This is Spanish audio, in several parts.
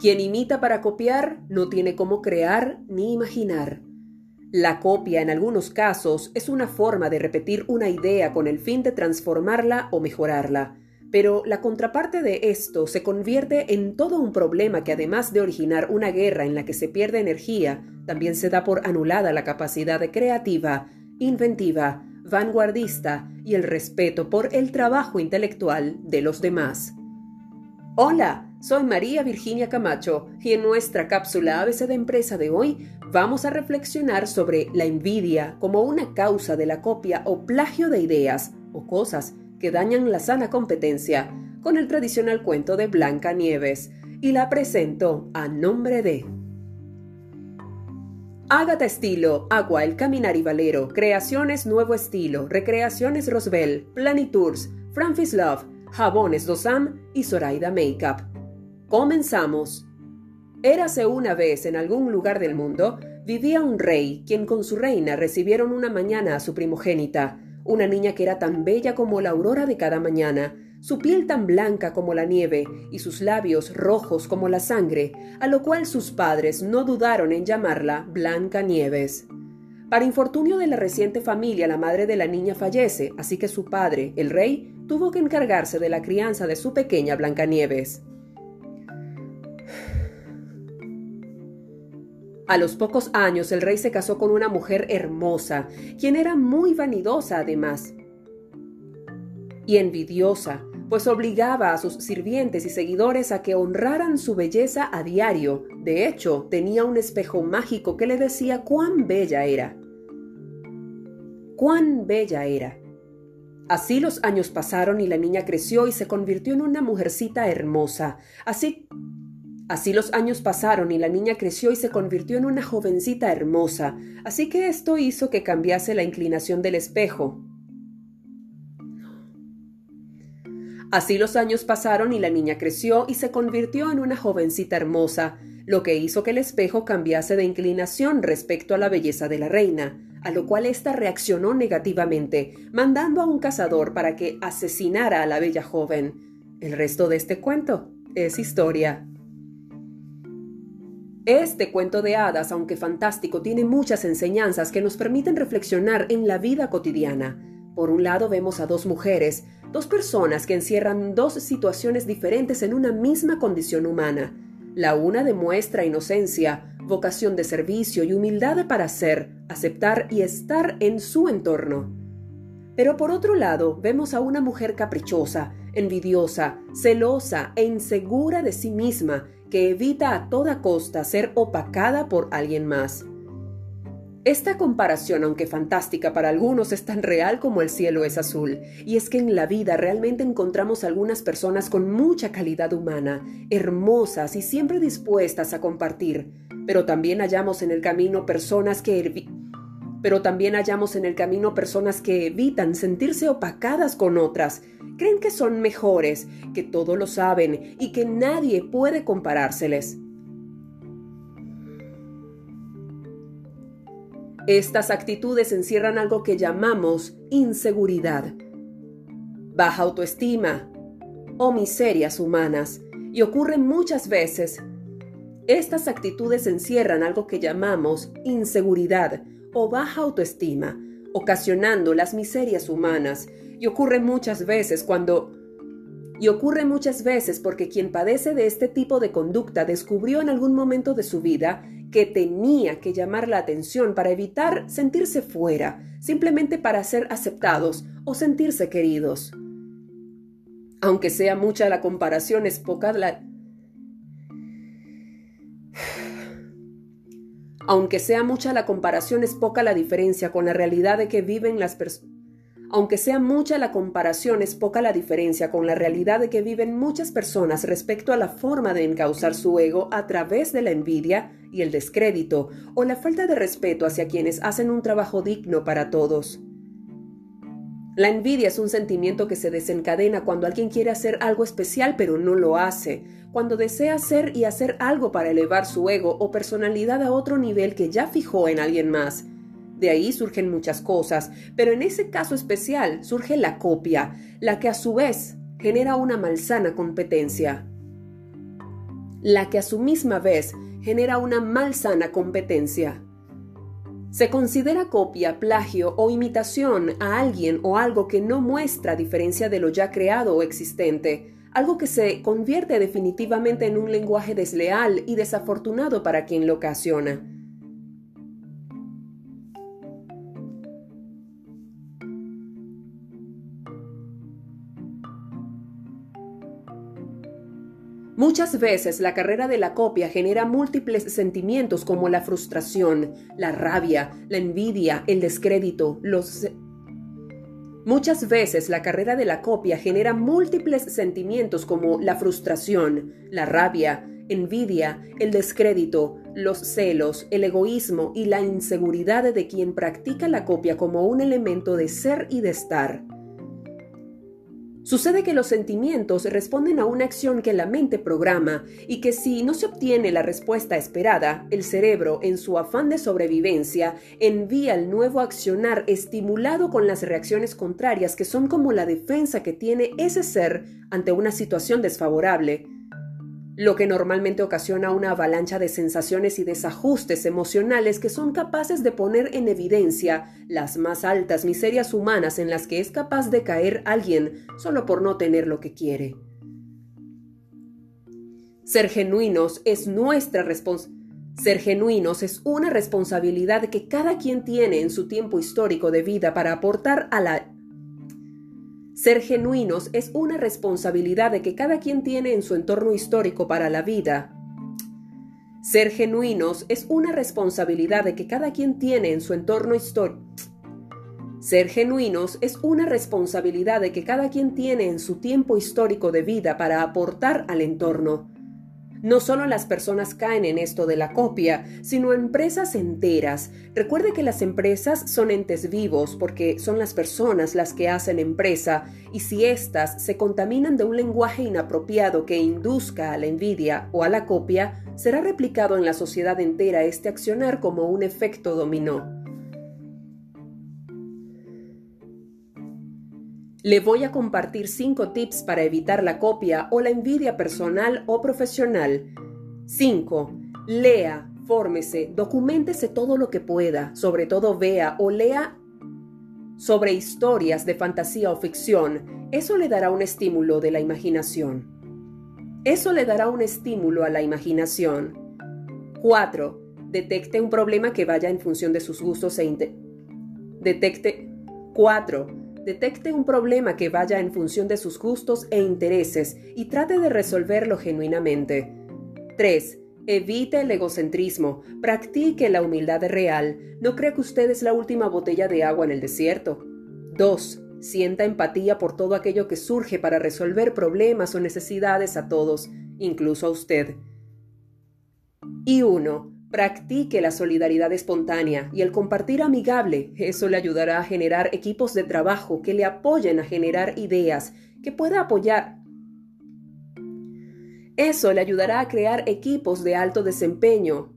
Quien imita para copiar no tiene cómo crear ni imaginar. La copia en algunos casos es una forma de repetir una idea con el fin de transformarla o mejorarla, pero la contraparte de esto se convierte en todo un problema que además de originar una guerra en la que se pierde energía, también se da por anulada la capacidad creativa, inventiva, vanguardista y el respeto por el trabajo intelectual de los demás. Hola, soy María Virginia Camacho y en nuestra cápsula ABC de Empresa de hoy vamos a reflexionar sobre la envidia como una causa de la copia o plagio de ideas o cosas que dañan la sana competencia con el tradicional cuento de Blanca Nieves y la presento a nombre de Ágata Estilo, Agua, El Caminar y Valero, Creaciones Nuevo Estilo, Recreaciones Rosbel, Planitours, Francis Love, Jabones Dosam y Zoraida Makeup. Comenzamos. Érase una vez en algún lugar del mundo, vivía un rey, quien con su reina recibieron una mañana a su primogénita, una niña que era tan bella como la aurora de cada mañana, su piel tan blanca como la nieve y sus labios rojos como la sangre, a lo cual sus padres no dudaron en llamarla Blanca Nieves. Para infortunio de la reciente familia, la madre de la niña fallece, así que su padre, el rey, tuvo que encargarse de la crianza de su pequeña Blancanieves. A los pocos años el rey se casó con una mujer hermosa, quien era muy vanidosa además, y envidiosa, pues obligaba a sus sirvientes y seguidores a que honraran su belleza a diario. De hecho, tenía un espejo mágico que le decía cuán bella era cuán bella era. Así los años pasaron y la niña creció y se convirtió en una mujercita hermosa. Así Así los años pasaron y la niña creció y se convirtió en una jovencita hermosa, así que esto hizo que cambiase la inclinación del espejo. Así los años pasaron y la niña creció y se convirtió en una jovencita hermosa, lo que hizo que el espejo cambiase de inclinación respecto a la belleza de la reina a lo cual ésta reaccionó negativamente, mandando a un cazador para que asesinara a la bella joven. El resto de este cuento es historia. Este cuento de hadas, aunque fantástico, tiene muchas enseñanzas que nos permiten reflexionar en la vida cotidiana. Por un lado vemos a dos mujeres, dos personas que encierran dos situaciones diferentes en una misma condición humana. La una demuestra inocencia, vocación de servicio y humildad para ser, aceptar y estar en su entorno. Pero por otro lado, vemos a una mujer caprichosa, envidiosa, celosa e insegura de sí misma, que evita a toda costa ser opacada por alguien más. Esta comparación, aunque fantástica para algunos, es tan real como el cielo es azul, y es que en la vida realmente encontramos algunas personas con mucha calidad humana, hermosas y siempre dispuestas a compartir, pero también hallamos en el camino personas que pero también hallamos en el camino personas que evitan sentirse opacadas con otras, creen que son mejores, que todo lo saben y que nadie puede comparárseles. Estas actitudes encierran algo que llamamos inseguridad, baja autoestima o miserias humanas, y ocurren muchas veces estas actitudes encierran algo que llamamos inseguridad o baja autoestima, ocasionando las miserias humanas, y ocurre muchas veces cuando y ocurre muchas veces porque quien padece de este tipo de conducta descubrió en algún momento de su vida que tenía que llamar la atención para evitar sentirse fuera, simplemente para ser aceptados o sentirse queridos. Aunque sea mucha la comparación, es poca la, Aunque sea mucha la comparación, es poca la diferencia con la realidad de que viven las personas. Aunque sea mucha la comparación, es poca la diferencia con la realidad de que viven muchas personas respecto a la forma de encauzar su ego a través de la envidia y el descrédito o la falta de respeto hacia quienes hacen un trabajo digno para todos. La envidia es un sentimiento que se desencadena cuando alguien quiere hacer algo especial pero no lo hace, cuando desea hacer y hacer algo para elevar su ego o personalidad a otro nivel que ya fijó en alguien más. De ahí surgen muchas cosas, pero en ese caso especial surge la copia, la que a su vez genera una malsana competencia. la que a su misma vez genera una malsana competencia. Se considera copia, plagio o imitación a alguien o algo que no muestra diferencia de lo ya creado o existente, algo que se convierte definitivamente en un lenguaje desleal y desafortunado para quien lo ocasiona. Muchas veces la carrera de la copia genera múltiples sentimientos como la frustración, la rabia, la envidia, el descrédito, los... Muchas veces la carrera de la copia genera múltiples sentimientos como la frustración, la rabia, envidia, el descrédito, los celos, el egoísmo y la inseguridad de quien practica la copia como un elemento de ser y de estar. Sucede que los sentimientos responden a una acción que la mente programa y que si no se obtiene la respuesta esperada, el cerebro, en su afán de sobrevivencia, envía el nuevo accionar estimulado con las reacciones contrarias que son como la defensa que tiene ese ser ante una situación desfavorable lo que normalmente ocasiona una avalancha de sensaciones y desajustes emocionales que son capaces de poner en evidencia las más altas miserias humanas en las que es capaz de caer alguien solo por no tener lo que quiere. Ser genuinos es nuestra responsabilidad. Ser genuinos es una responsabilidad que cada quien tiene en su tiempo histórico de vida para aportar a la ser genuinos es una responsabilidad de que cada quien tiene en su entorno histórico para la vida. Ser genuinos es una responsabilidad de que cada quien tiene en su entorno histórico. Ser genuinos es una responsabilidad de que cada quien tiene en su tiempo histórico de vida para aportar al entorno. No solo las personas caen en esto de la copia, sino empresas enteras. Recuerde que las empresas son entes vivos porque son las personas las que hacen empresa y si éstas se contaminan de un lenguaje inapropiado que induzca a la envidia o a la copia, será replicado en la sociedad entera este accionar como un efecto dominó. Le voy a compartir 5 tips para evitar la copia o la envidia personal o profesional. 5. Lea, fórmese, documentese todo lo que pueda, sobre todo vea o lea sobre historias de fantasía o ficción. Eso le dará un estímulo de la imaginación. Eso le dará un estímulo a la imaginación. 4. Detecte un problema que vaya en función de sus gustos e Detecte 4 Detecte un problema que vaya en función de sus gustos e intereses y trate de resolverlo genuinamente. 3. Evite el egocentrismo, practique la humildad real, no crea que usted es la última botella de agua en el desierto. 2. Sienta empatía por todo aquello que surge para resolver problemas o necesidades a todos, incluso a usted. Y 1. Practique la solidaridad espontánea y el compartir amigable. Eso le ayudará a generar equipos de trabajo que le apoyen a generar ideas, que pueda apoyar. Eso le ayudará a crear equipos de alto desempeño.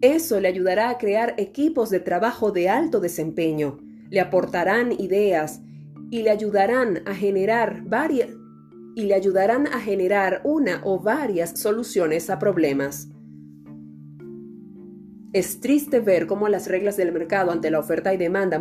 Eso le ayudará a crear equipos de trabajo de alto desempeño. Le aportarán ideas y le ayudarán a generar varias y le ayudarán a generar una o varias soluciones a problemas. Es triste ver cómo las reglas del mercado ante la oferta y demanda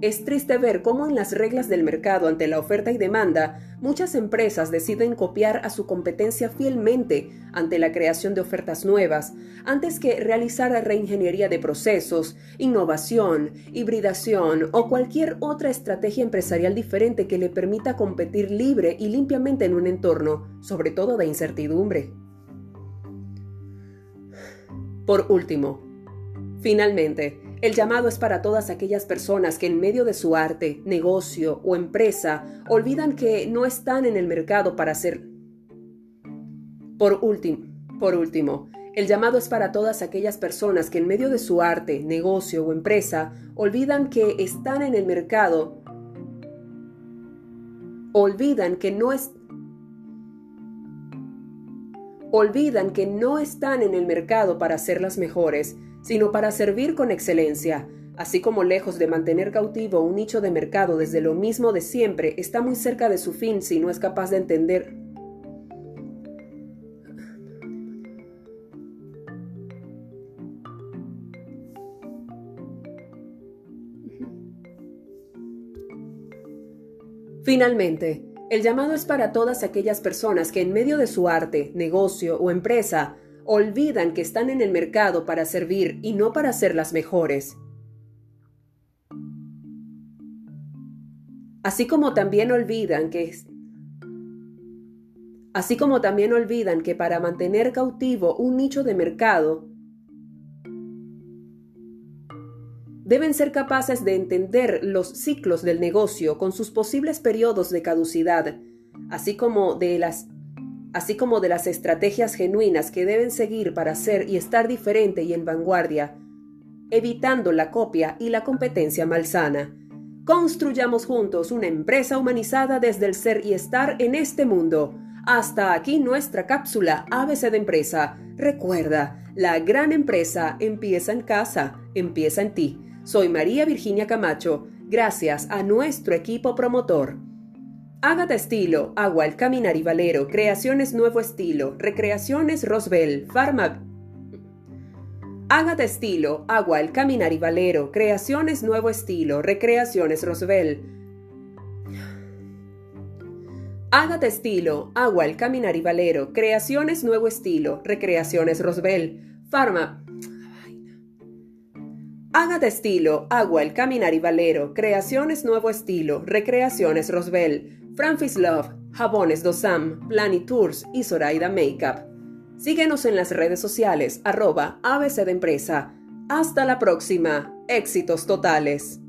es triste ver cómo en las reglas del mercado ante la oferta y demanda muchas empresas deciden copiar a su competencia fielmente ante la creación de ofertas nuevas, antes que realizar reingeniería de procesos, innovación, hibridación o cualquier otra estrategia empresarial diferente que le permita competir libre y limpiamente en un entorno, sobre todo de incertidumbre. Por último, Finalmente, el llamado es para todas aquellas personas que en medio de su arte, negocio o empresa olvidan que no están en el mercado para ser... Por último, por último, el llamado es para todas aquellas personas que en medio de su arte, negocio o empresa olvidan que están en el mercado, olvidan que no es olvidan que no están en el mercado para ser las mejores, sino para servir con excelencia. Así como lejos de mantener cautivo un nicho de mercado desde lo mismo de siempre, está muy cerca de su fin si no es capaz de entender Finalmente, el llamado es para todas aquellas personas que en medio de su arte, negocio o empresa olvidan que están en el mercado para servir y no para ser las mejores. Así como también olvidan que así como también olvidan que para mantener cautivo un nicho de mercado deben ser capaces de entender los ciclos del negocio con sus posibles periodos de caducidad, así como de las así como de las estrategias genuinas que deben seguir para ser y estar diferente y en vanguardia, evitando la copia y la competencia malsana. Construyamos juntos una empresa humanizada desde el ser y estar en este mundo. Hasta aquí nuestra cápsula ABC de empresa. Recuerda, la gran empresa empieza en casa, empieza en ti. Soy María Virginia Camacho, gracias a nuestro equipo promotor. Ágata Estilo, Agua al Caminar y Valero, Creaciones Nuevo Estilo, Recreaciones Rosbel, Farma. Ágata Estilo, Agua al Caminar y Valero, Creaciones Nuevo Estilo, Recreaciones Rosbel. Ágata Estilo, Agua al Caminar y Valero, Creaciones Nuevo Estilo, Recreaciones Rosbel, Farma. Haga estilo, Agua, El Caminar y Valero, Creaciones Nuevo Estilo, Recreaciones Rosbel, Francis Love, Jabones Dosam, Plani Tours y Zoraida Makeup. Síguenos en las redes sociales, arroba ABC de Empresa. Hasta la próxima. Éxitos totales.